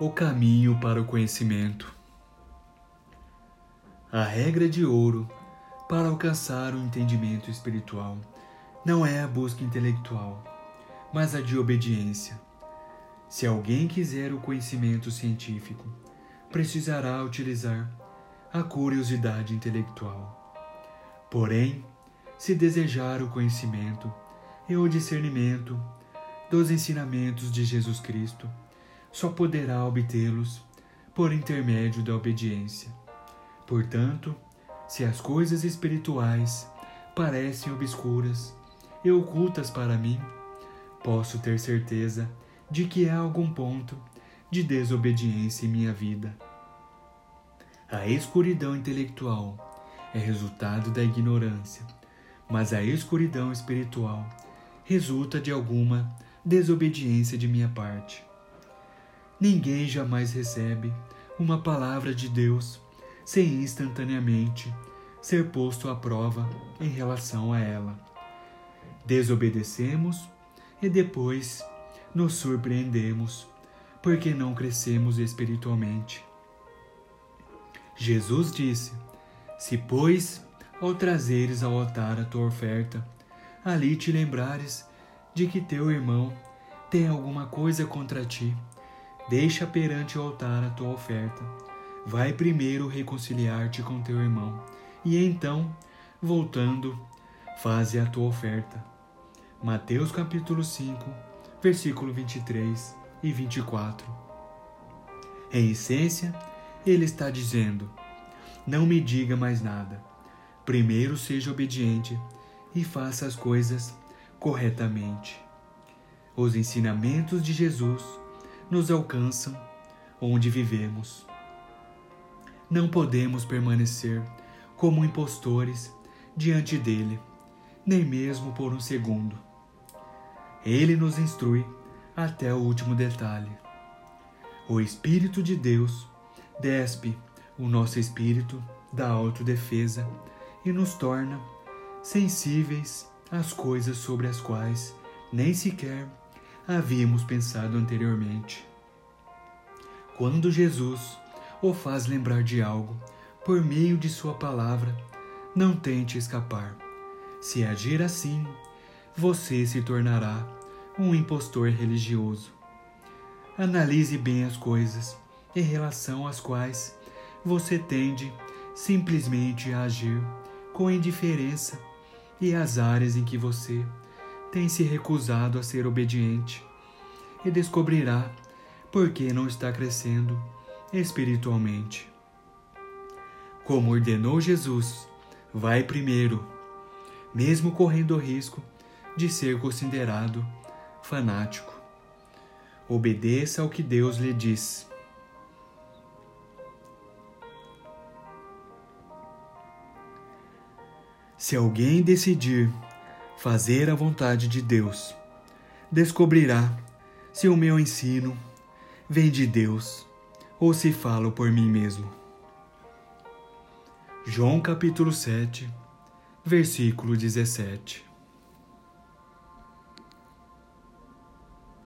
O caminho para o conhecimento. A regra de ouro para alcançar o entendimento espiritual não é a busca intelectual, mas a de obediência. Se alguém quiser o conhecimento científico, precisará utilizar a curiosidade intelectual. Porém, se desejar o conhecimento e o discernimento dos ensinamentos de Jesus Cristo, só poderá obtê-los por intermédio da obediência. Portanto, se as coisas espirituais parecem obscuras e ocultas para mim, posso ter certeza de que há algum ponto de desobediência em minha vida. A escuridão intelectual é resultado da ignorância, mas a escuridão espiritual resulta de alguma desobediência de minha parte. Ninguém jamais recebe uma palavra de Deus sem instantaneamente ser posto à prova em relação a ela. Desobedecemos e depois nos surpreendemos porque não crescemos espiritualmente. Jesus disse: Se, pois, ao trazeres ao altar a tua oferta, ali te lembrares de que teu irmão tem alguma coisa contra ti, Deixa perante o altar a tua oferta. Vai primeiro reconciliar-te com teu irmão, e então, voltando, faze a tua oferta. Mateus capítulo 5, versículo 23 e 24. Em essência, ele está dizendo: Não me diga mais nada. Primeiro seja obediente e faça as coisas corretamente. Os ensinamentos de Jesus nos alcançam onde vivemos. Não podemos permanecer como impostores diante dele, nem mesmo por um segundo. Ele nos instrui até o último detalhe. O Espírito de Deus despe o nosso espírito da autodefesa e nos torna sensíveis às coisas sobre as quais nem sequer havíamos pensado anteriormente. Quando Jesus o faz lembrar de algo por meio de Sua palavra, não tente escapar. Se agir assim, você se tornará um impostor religioso. Analise bem as coisas em relação às quais você tende simplesmente a agir com indiferença e as áreas em que você tem se recusado a ser obediente e descobrirá por que não está crescendo espiritualmente. Como ordenou Jesus, vai primeiro, mesmo correndo o risco de ser considerado fanático. Obedeça ao que Deus lhe diz. Se alguém decidir fazer a vontade de Deus, descobrirá se o meu ensino vem de Deus ou se falo por mim mesmo. João capítulo 7, versículo 17.